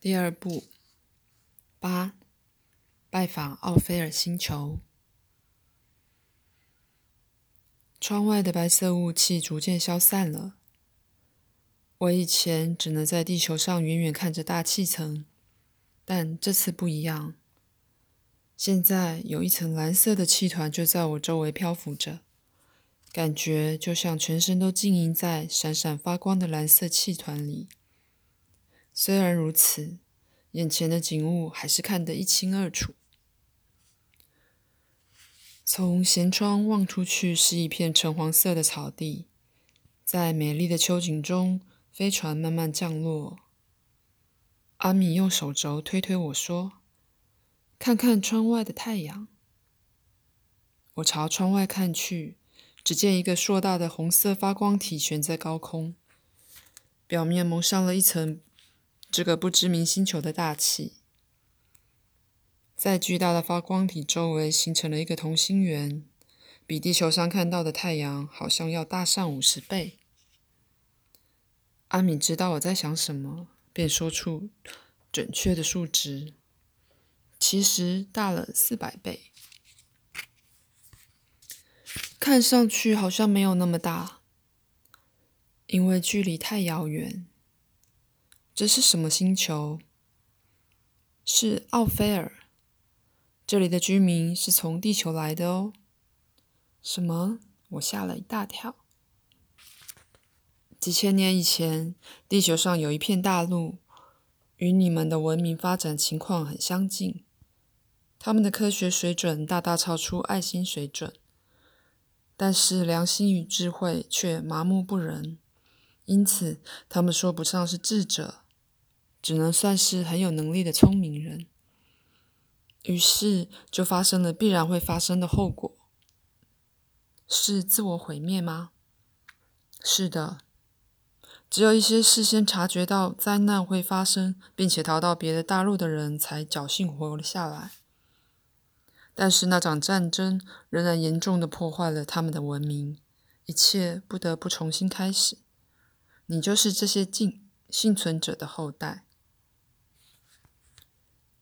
第二步，八，拜访奥菲尔星球。窗外的白色雾气逐渐消散了。我以前只能在地球上远远看着大气层，但这次不一样。现在有一层蓝色的气团就在我周围漂浮着，感觉就像全身都浸淫在闪闪发光的蓝色气团里。虽然如此，眼前的景物还是看得一清二楚。从舷窗望出去，是一片橙黄色的草地，在美丽的秋景中，飞船慢慢降落。阿米用手肘推推我说：“看看窗外的太阳。”我朝窗外看去，只见一个硕大的红色发光体悬在高空，表面蒙上了一层。这个不知名星球的大气，在巨大的发光体周围形成了一个同心圆，比地球上看到的太阳好像要大上五十倍。阿米知道我在想什么，便说出准确的数值，其实大了四百倍，看上去好像没有那么大，因为距离太遥远。这是什么星球？是奥菲尔。这里的居民是从地球来的哦。什么？我吓了一大跳。几千年以前，地球上有一片大陆，与你们的文明发展情况很相近。他们的科学水准大大超出爱心水准，但是良心与智慧却麻木不仁，因此他们说不上是智者。只能算是很有能力的聪明人，于是就发生了必然会发生的后果，是自我毁灭吗？是的，只有一些事先察觉到灾难会发生，并且逃到别的大陆的人才侥幸活了下来。但是那场战争仍然严重的破坏了他们的文明，一切不得不重新开始。你就是这些幸幸存者的后代。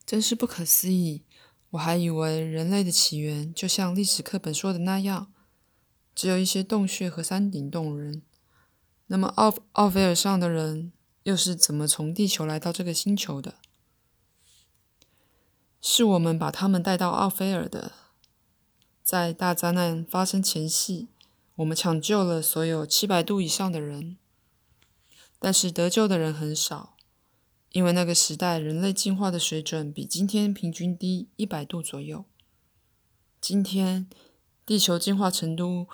真是不可思议！我还以为人类的起源就像历史课本说的那样，只有一些洞穴和山顶洞人。那么奥奥菲尔上的人又是怎么从地球来到这个星球的？是我们把他们带到奥菲尔的。在大灾难发生前夕，我们抢救了所有七百度以上的人，但是得救的人很少。因为那个时代人类进化的水准比今天平均低一百度左右。今天地球进化程度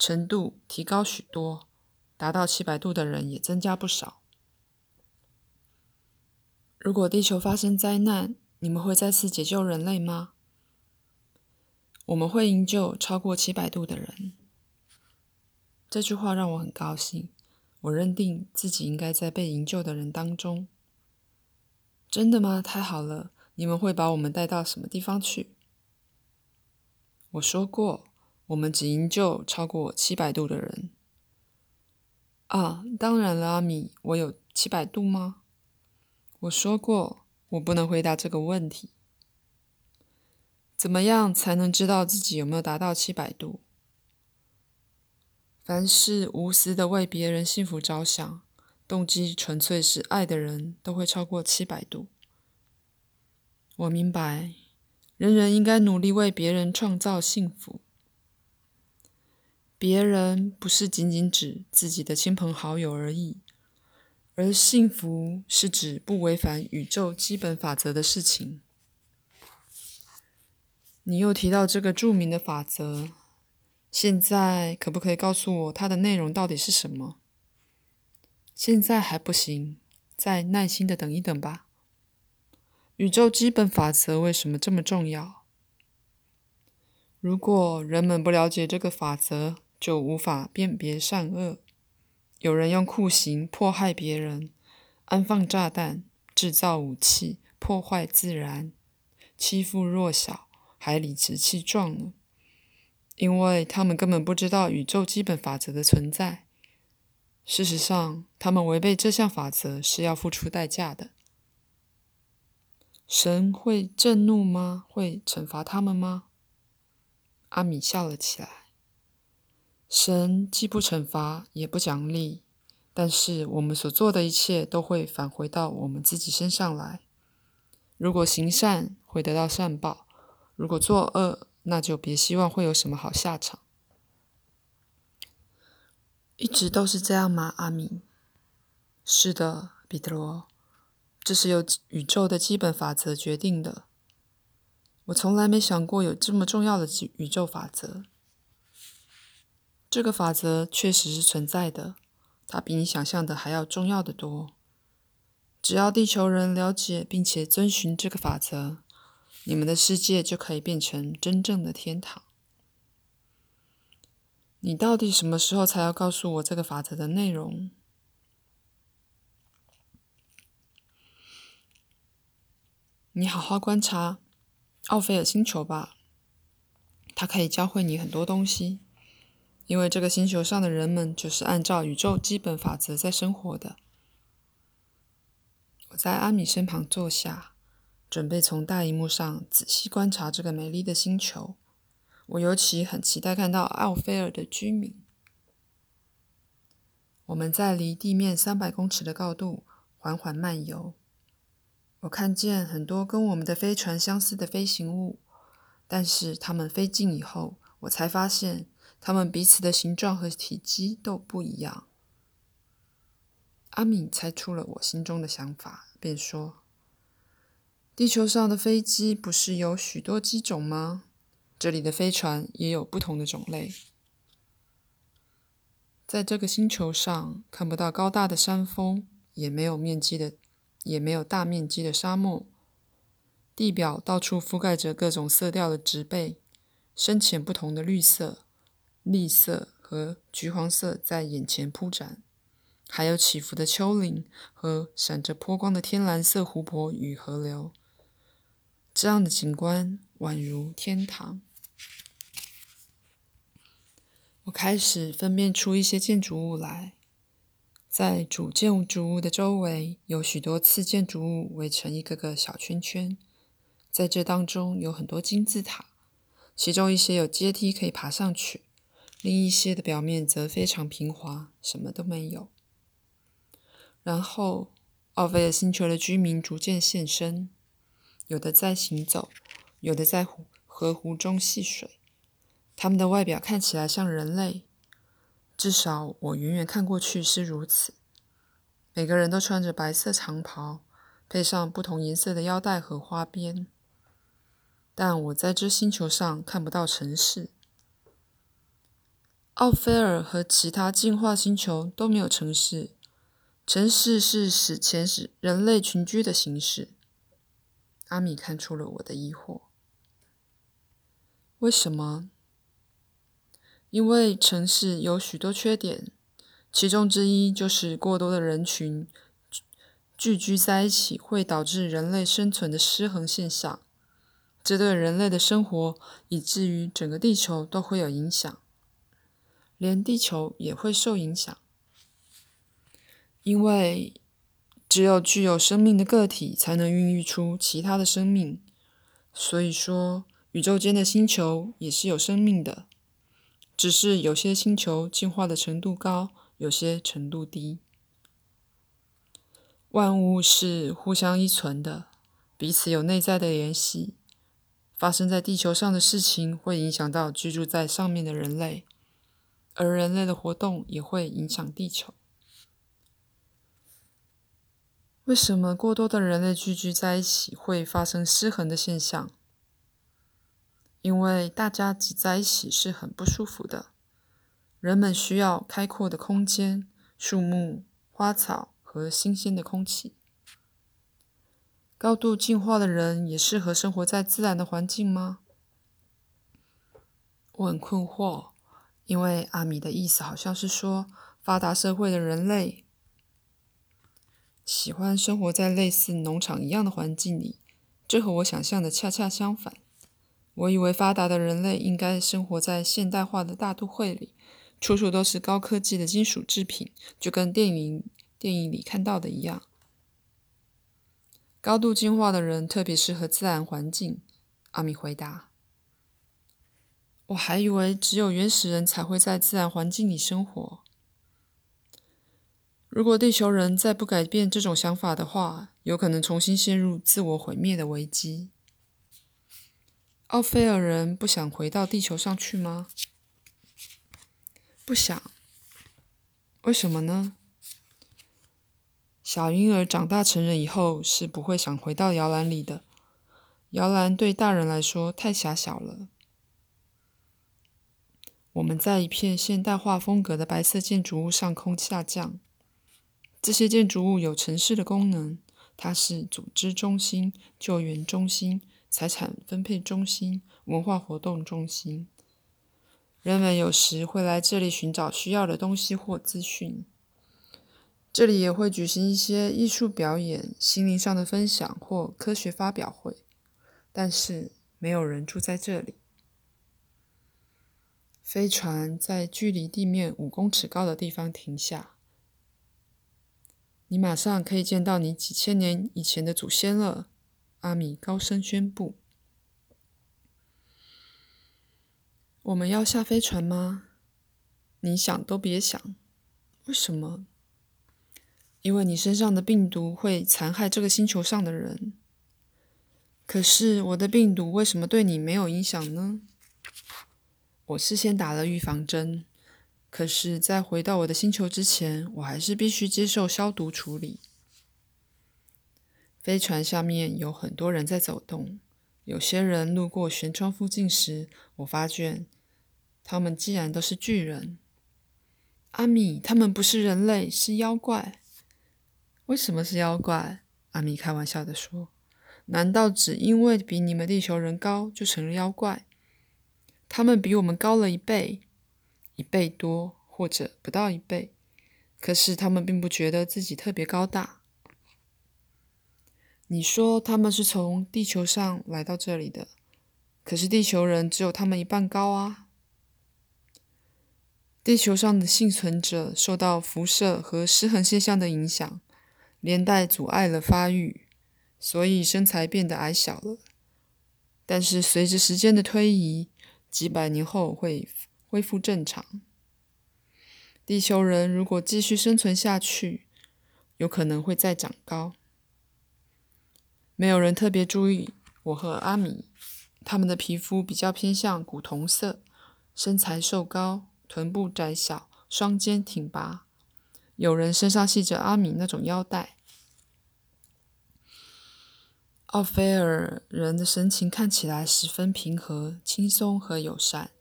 程度提高许多，达到七百度的人也增加不少。如果地球发生灾难，你们会再次解救人类吗？我们会营救超过七百度的人。这句话让我很高兴，我认定自己应该在被营救的人当中。真的吗？太好了！你们会把我们带到什么地方去？我说过，我们只营救超过七百度的人。啊，当然了，阿米，我有七百度吗？我说过，我不能回答这个问题。怎么样才能知道自己有没有达到七百度？凡是无私的为别人幸福着想。动机纯粹是爱的人都会超过七百度。我明白，人人应该努力为别人创造幸福。别人不是仅仅指自己的亲朋好友而已，而幸福是指不违反宇宙基本法则的事情。你又提到这个著名的法则，现在可不可以告诉我它的内容到底是什么？现在还不行，再耐心的等一等吧。宇宙基本法则为什么这么重要？如果人们不了解这个法则，就无法辨别善恶。有人用酷刑迫害别人，安放炸弹，制造武器，破坏自然，欺负弱小，还理直气壮呢，因为他们根本不知道宇宙基本法则的存在。事实上，他们违背这项法则是要付出代价的。神会震怒吗？会惩罚他们吗？阿米笑了起来。神既不惩罚，也不奖励，但是我们所做的一切都会返回到我们自己身上来。如果行善，会得到善报；如果作恶，那就别希望会有什么好下场。一直都是这样吗，阿米？是的，彼得罗。这是由宇宙的基本法则决定的。我从来没想过有这么重要的宇宙法则。这个法则确实是存在的，它比你想象的还要重要的多。只要地球人了解并且遵循这个法则，你们的世界就可以变成真正的天堂。你到底什么时候才要告诉我这个法则的内容？你好好观察奥菲尔星球吧，它可以教会你很多东西，因为这个星球上的人们就是按照宇宙基本法则在生活的。我在阿米身旁坐下，准备从大荧幕上仔细观察这个美丽的星球。我尤其很期待看到奥菲尔的居民。我们在离地面三百公尺的高度缓缓漫游。我看见很多跟我们的飞船相似的飞行物，但是它们飞近以后，我才发现它们彼此的形状和体积都不一样。阿敏猜出了我心中的想法，便说：“地球上的飞机不是有许多机种吗？这里的飞船也有不同的种类。在这个星球上，看不到高大的山峰，也没有面积的。”也没有大面积的沙漠，地表到处覆盖着各种色调的植被，深浅不同的绿色、栗色和橘黄色在眼前铺展，还有起伏的丘陵和闪着波光的天蓝色湖泊与河流。这样的景观宛如天堂。我开始分辨出一些建筑物来。在主建筑物的周围，有许多次建筑物围成一个个小圈圈。在这当中，有很多金字塔，其中一些有阶梯可以爬上去，另一些的表面则非常平滑，什么都没有。然后，奥菲尔星球的居民逐渐现身，有的在行走，有的在湖河湖中戏水。他们的外表看起来像人类。至少我远远看过去是如此。每个人都穿着白色长袍，配上不同颜色的腰带和花边。但我在这星球上看不到城市。奥菲尔和其他进化星球都没有城市。城市是史前时人类群居的形式。阿米看出了我的疑惑。为什么？因为城市有许多缺点，其中之一就是过多的人群聚居在一起，会导致人类生存的失衡现象。这对人类的生活，以至于整个地球都会有影响，连地球也会受影响。因为只有具有生命的个体，才能孕育出其他的生命。所以说，宇宙间的星球也是有生命的。只是有些星球进化的程度高，有些程度低。万物是互相依存的，彼此有内在的联系。发生在地球上的事情会影响到居住在上面的人类，而人类的活动也会影响地球。为什么过多的人类聚居在一起会发生失衡的现象？因为大家挤在一起是很不舒服的，人们需要开阔的空间、树木、花草和新鲜的空气。高度进化的人也适合生活在自然的环境吗？我很困惑，因为阿米的意思好像是说，发达社会的人类喜欢生活在类似农场一样的环境里，这和我想象的恰恰相反。我以为发达的人类应该生活在现代化的大都会里，处处都是高科技的金属制品，就跟电影电影里看到的一样。高度进化的人特别适合自然环境。阿米回答：“我还以为只有原始人才会在自然环境里生活。如果地球人再不改变这种想法的话，有可能重新陷入自我毁灭的危机。”奥菲尔人不想回到地球上去吗？不想。为什么呢？小婴儿长大成人以后是不会想回到摇篮里的。摇篮对大人来说太狭小了。我们在一片现代化风格的白色建筑物上空下降。这些建筑物有城市的功能，它是组织中心、救援中心。财产分配中心、文化活动中心，人们有时会来这里寻找需要的东西或资讯。这里也会举行一些艺术表演、心灵上的分享或科学发表会，但是没有人住在这里。飞船在距离地面五公尺高的地方停下，你马上可以见到你几千年以前的祖先了。阿米高声宣布：“我们要下飞船吗？你想都别想。为什么？因为你身上的病毒会残害这个星球上的人。可是我的病毒为什么对你没有影响呢？我事先打了预防针。可是，在回到我的星球之前，我还是必须接受消毒处理。”飞船下面有很多人在走动。有些人路过舷窗附近时，我发觉他们既然都是巨人。阿米，他们不是人类，是妖怪。为什么是妖怪？阿米开玩笑的说：“难道只因为比你们地球人高就成了妖怪？他们比我们高了一倍，一倍多，或者不到一倍。可是他们并不觉得自己特别高大。”你说他们是从地球上来到这里的，可是地球人只有他们一半高啊！地球上的幸存者受到辐射和失衡现象的影响，连带阻碍了发育，所以身材变得矮小了。但是随着时间的推移，几百年后会恢复正常。地球人如果继续生存下去，有可能会再长高。没有人特别注意我和阿米，他们的皮肤比较偏向古铜色，身材瘦高，臀部窄小，双肩挺拔。有人身上系着阿米那种腰带。奥菲尔人的神情看起来十分平和、轻松和友善。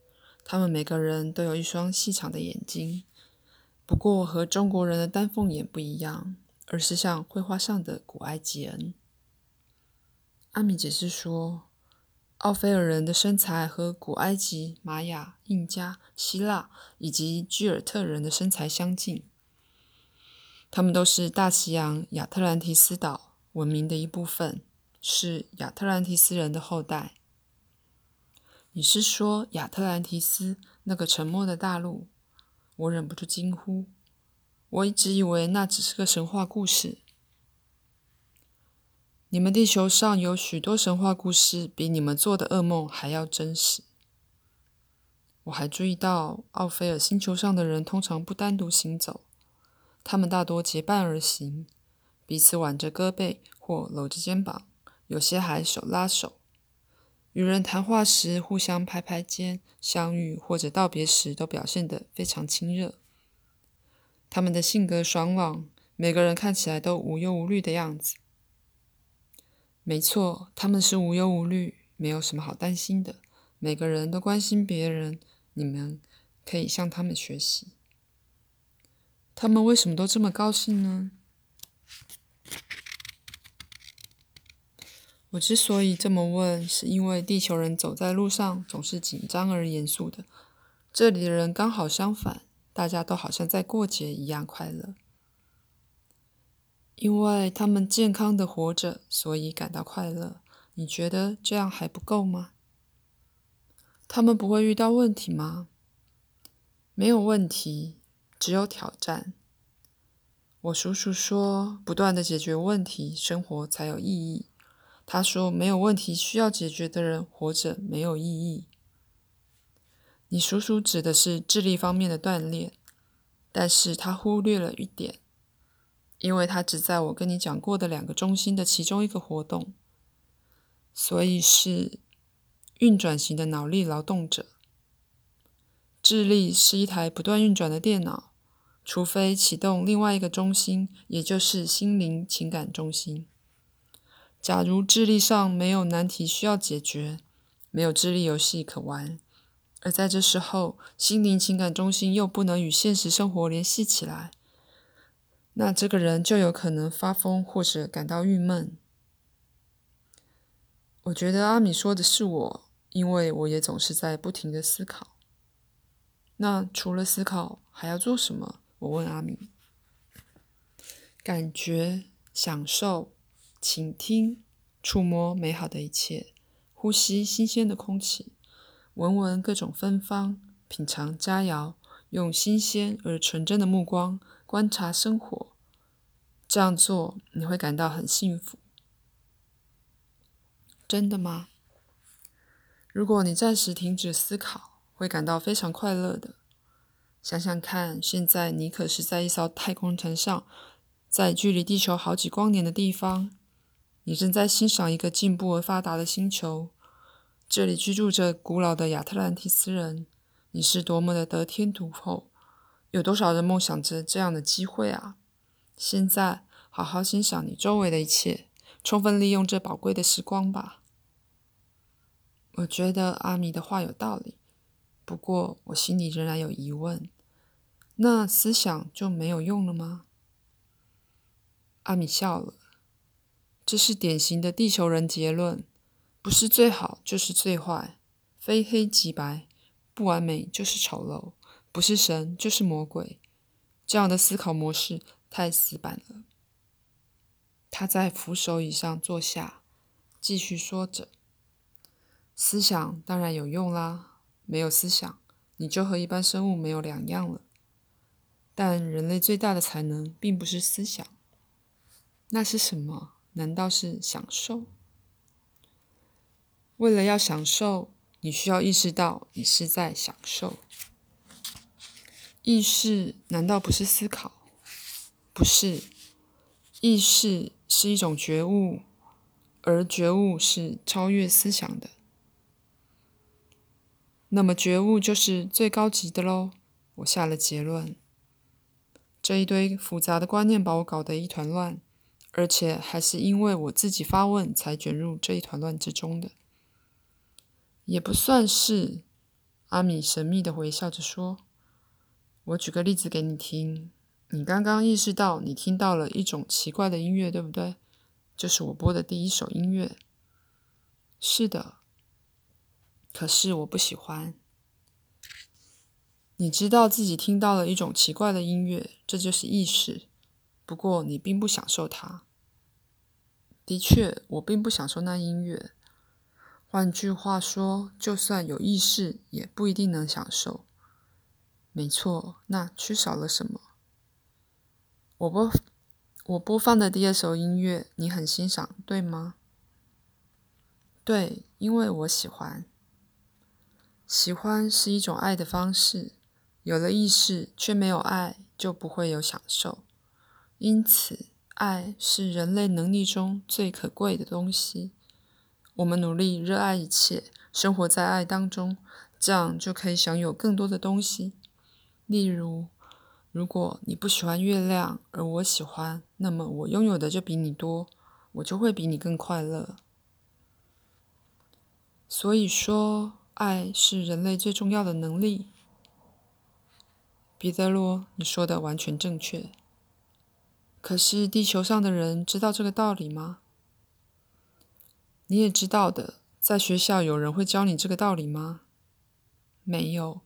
他们每个人都有一双细长的眼睛，不过和中国人的丹凤眼不一样，而是像绘画上的古埃及人。阿米解释说，奥菲尔人的身材和古埃及、玛雅、印加、希腊以及居尔特人的身材相近。他们都是大西洋亚特兰蒂斯岛文明的一部分，是亚特兰蒂斯人的后代。你是说亚特兰蒂斯那个沉默的大陆？我忍不住惊呼。我一直以为那只是个神话故事。你们地球上有许多神话故事，比你们做的噩梦还要真实。我还注意到，奥菲尔星球上的人通常不单独行走，他们大多结伴而行，彼此挽着胳膊或搂着肩膀，有些还手拉手。与人谈话时，互相拍拍肩；相遇或者道别时，都表现得非常亲热。他们的性格爽朗，每个人看起来都无忧无虑的样子。没错，他们是无忧无虑，没有什么好担心的。每个人都关心别人，你们可以向他们学习。他们为什么都这么高兴呢？我之所以这么问，是因为地球人走在路上总是紧张而严肃的，这里的人刚好相反，大家都好像在过节一样快乐。因为他们健康的活着，所以感到快乐。你觉得这样还不够吗？他们不会遇到问题吗？没有问题，只有挑战。我叔叔说，不断的解决问题，生活才有意义。他说，没有问题需要解决的人，活着没有意义。你叔叔指的是智力方面的锻炼，但是他忽略了一点，因为他只在我跟你讲过的两个中心的其中一个活动，所以是运转型的脑力劳动者。智力是一台不断运转的电脑，除非启动另外一个中心，也就是心灵情感中心。假如智力上没有难题需要解决，没有智力游戏可玩。而在这时候，心灵情感中心又不能与现实生活联系起来，那这个人就有可能发疯或者感到郁闷。我觉得阿米说的是我，因为我也总是在不停的思考。那除了思考，还要做什么？我问阿米。感觉、享受、倾听、触摸美好的一切，呼吸新鲜的空气。闻闻各种芬芳，品尝佳肴，用新鲜而纯真的目光观察生活。这样做你会感到很幸福。真的吗？如果你暂时停止思考，会感到非常快乐的。想想看，现在你可是在一艘太空船上，在距离地球好几光年的地方，你正在欣赏一个进步而发达的星球。这里居住着古老的亚特兰蒂斯人，你是多么的得天独厚！有多少人梦想着这样的机会啊？现在，好好欣赏你周围的一切，充分利用这宝贵的时光吧。我觉得阿米的话有道理，不过我心里仍然有疑问：那思想就没有用了吗？阿米笑了，这是典型的地球人结论。不是最好就是最坏，非黑即白，不完美就是丑陋，不是神就是魔鬼。这样的思考模式太死板了。他在扶手椅上坐下，继续说着：“思想当然有用啦，没有思想，你就和一般生物没有两样了。但人类最大的才能并不是思想，那是什么？难道是享受？”为了要享受，你需要意识到你是在享受。意识难道不是思考？不是，意识是一种觉悟，而觉悟是超越思想的。那么觉悟就是最高级的喽。我下了结论。这一堆复杂的观念把我搞得一团乱，而且还是因为我自己发问才卷入这一团乱之中的。也不算是，阿米神秘的回笑着说：“我举个例子给你听。你刚刚意识到你听到了一种奇怪的音乐，对不对？就是我播的第一首音乐。是的，可是我不喜欢。你知道自己听到了一种奇怪的音乐，这就是意识。不过你并不享受它。的确，我并不享受那音乐。”换句话说，就算有意识，也不一定能享受。没错，那缺少了什么？我播我播放的第二首音乐，你很欣赏，对吗？对，因为我喜欢。喜欢是一种爱的方式。有了意识却没有爱，就不会有享受。因此，爱是人类能力中最可贵的东西。我们努力热爱一切，生活在爱当中，这样就可以享有更多的东西。例如，如果你不喜欢月亮，而我喜欢，那么我拥有的就比你多，我就会比你更快乐。所以说，爱是人类最重要的能力。彼得罗，你说的完全正确。可是，地球上的人知道这个道理吗？你也知道的，在学校有人会教你这个道理吗？没有。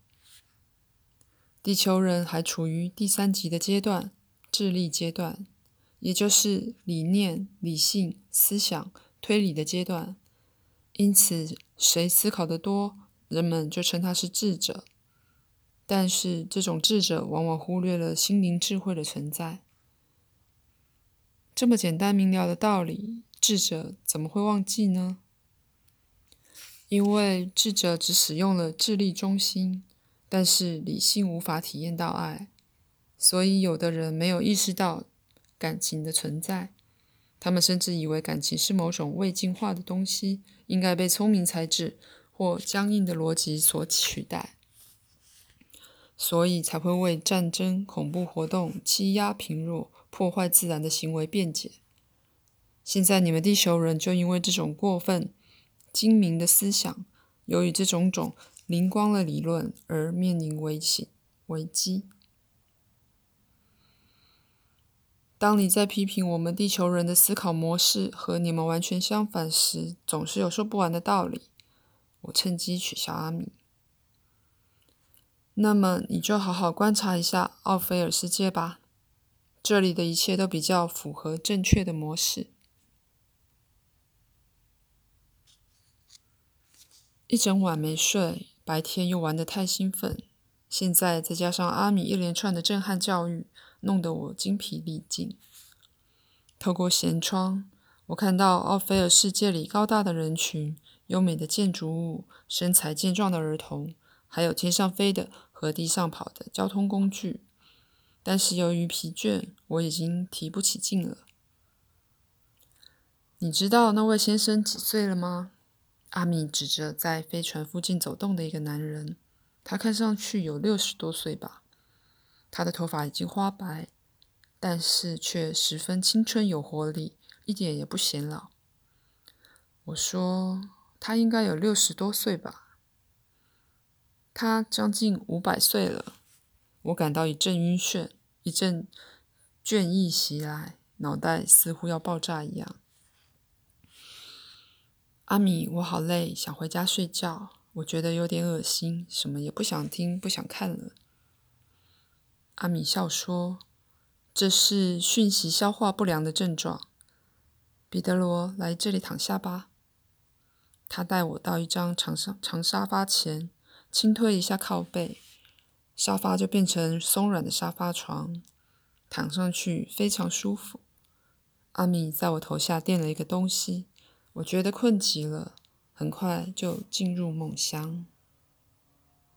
地球人还处于第三级的阶段，智力阶段，也就是理念、理性、思想、推理的阶段。因此，谁思考得多，人们就称他是智者。但是，这种智者往往忽略了心灵智慧的存在。这么简单明了的道理，智者怎么会忘记呢？因为智者只使用了智力中心，但是理性无法体验到爱，所以有的人没有意识到感情的存在。他们甚至以为感情是某种未进化的东西，应该被聪明才智或僵硬的逻辑所取代，所以才会为战争、恐怖活动、欺压贫弱、破坏自然的行为辩解。现在你们地球人就因为这种过分精明的思想，由于这种种灵光的理论而面临危险危机。当你在批评我们地球人的思考模式和你们完全相反时，总是有说不完的道理。我趁机取笑阿米。那么你就好好观察一下奥菲尔世界吧，这里的一切都比较符合正确的模式。一整晚没睡，白天又玩得太兴奋，现在再加上阿米一连串的震撼教育。弄得我精疲力尽。透过舷窗，我看到奥菲尔世界里高大的人群、优美的建筑物、身材健壮的儿童，还有天上飞的和地上跑的交通工具。但是由于疲倦，我已经提不起劲了。你知道那位先生几岁了吗？阿米指着在飞船附近走动的一个男人，他看上去有六十多岁吧。他的头发已经花白，但是却十分青春有活力，一点也不显老。我说他应该有六十多岁吧。他将近五百岁了。我感到一阵晕眩，一阵倦意袭来，脑袋似乎要爆炸一样。阿米，我好累，想回家睡觉。我觉得有点恶心，什么也不想听，不想看了。阿米笑说：“这是讯息消化不良的症状。”彼得罗，来这里躺下吧。他带我到一张长沙长沙发前，轻推一下靠背，沙发就变成松软的沙发床，躺上去非常舒服。阿米在我头下垫了一个东西，我觉得困极了，很快就进入梦乡。